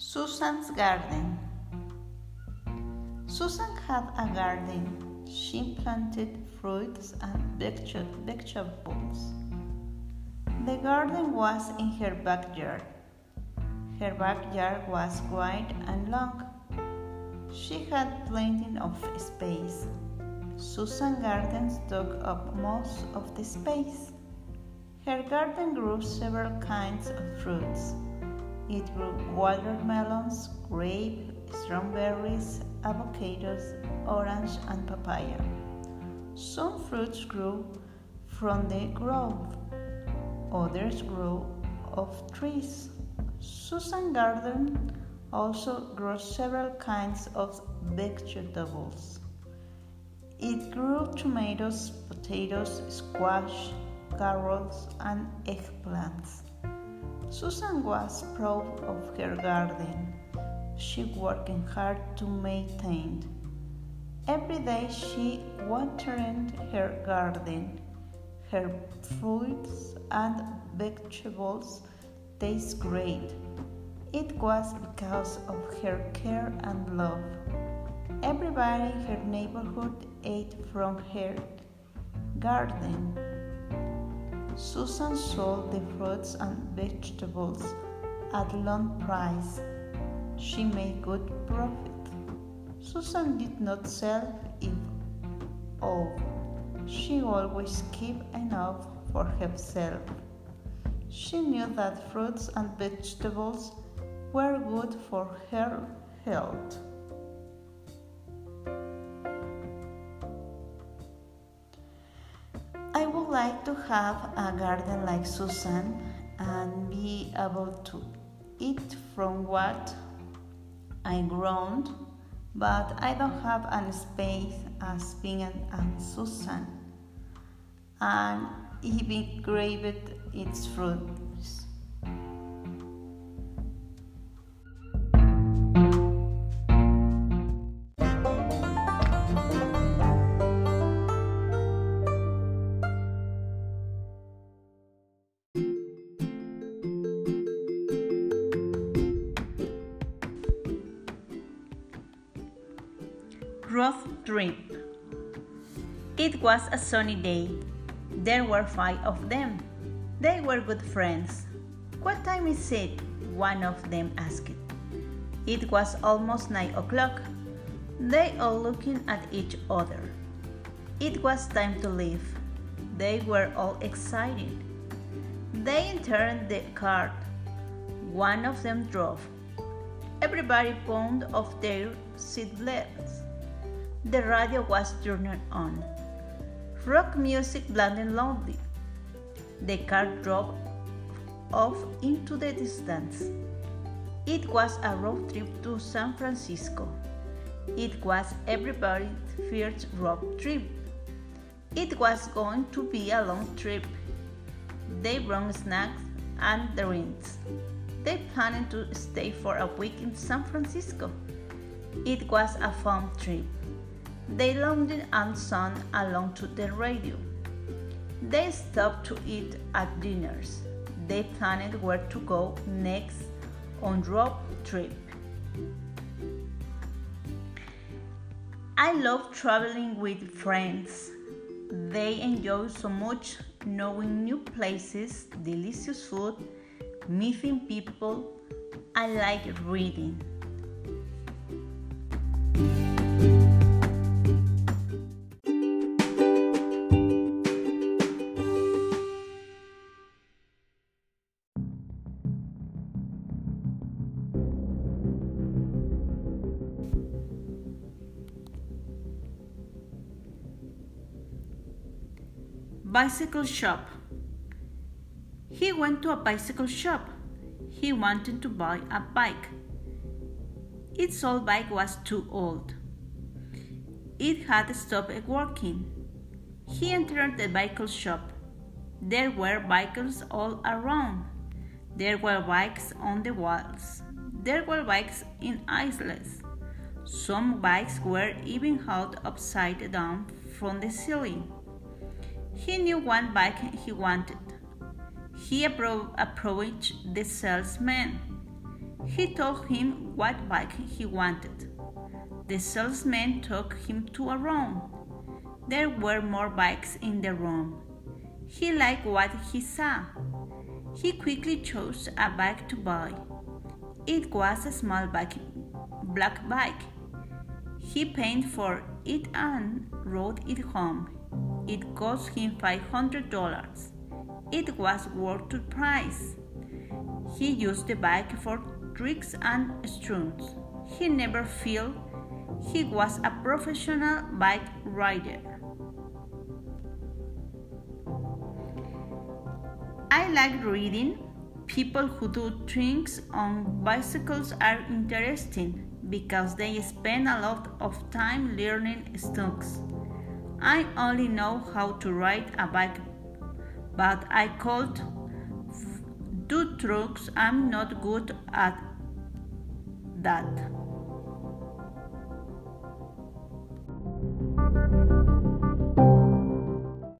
Susan's garden. Susan had a garden. She planted fruits and vegetables. The garden was in her backyard. Her backyard was wide and long. She had plenty of space. Susan Gardens took up most of the space. Her garden grew several kinds of fruits. It grew watermelons, grape, strawberries, avocados, orange, and papaya. Some fruits grew from the grove, others grew off trees. Susan Garden also grew several kinds of vegetables. It grew tomatoes, potatoes, squash, carrots, and eggplants. Susan was proud of her garden. She worked hard to maintain. It. Every day she watered her garden. Her fruits and vegetables taste great. It was because of her care and love. Everybody in her neighborhood ate from her garden. Susan sold the fruits and vegetables at low price. She made good profit. Susan did not sell it all. She always kept enough for herself. She knew that fruits and vegetables were good for her health. Like to have a garden like Susan and be able to eat from what I grown, but I don't have any space as being and Susan, and even graved its fruit. Road trip. It was a sunny day. There were five of them. They were good friends. What time is it? One of them asked. It was almost nine o'clock. They all looking at each other. It was time to leave. They were all excited. They entered the cart. One of them drove. Everybody pulled off their seat belts. The radio was turned on. Rock music blended loudly. The car drove off into the distance. It was a road trip to San Francisco. It was everybody's first road trip. It was going to be a long trip. They brought snacks and drinks. They planned to stay for a week in San Francisco. It was a fun trip. They lounged and sang along to the radio. They stopped to eat at dinners. They planned where to go next on road trip. I love traveling with friends. They enjoy so much knowing new places, delicious food, meeting people. I like reading. Bicycle shop. He went to a bicycle shop. He wanted to buy a bike. Its old bike was too old. It had stopped working. He entered the bicycle shop. There were bikes all around. There were bikes on the walls. There were bikes in aisles. Some bikes were even held upside down from the ceiling. He knew one bike he wanted. He appro- approached the salesman. He told him what bike he wanted. The salesman took him to a room. There were more bikes in the room. He liked what he saw. He quickly chose a bike to buy. It was a small bike, black bike. He paid for it and rode it home. It cost him $500. It was worth the price. He used the bike for tricks and stunts. He never felt he was a professional bike rider. I like reading. People who do things on bicycles are interesting because they spend a lot of time learning stunts. I only know how to ride a bike, but I could do tricks. I'm not good at that.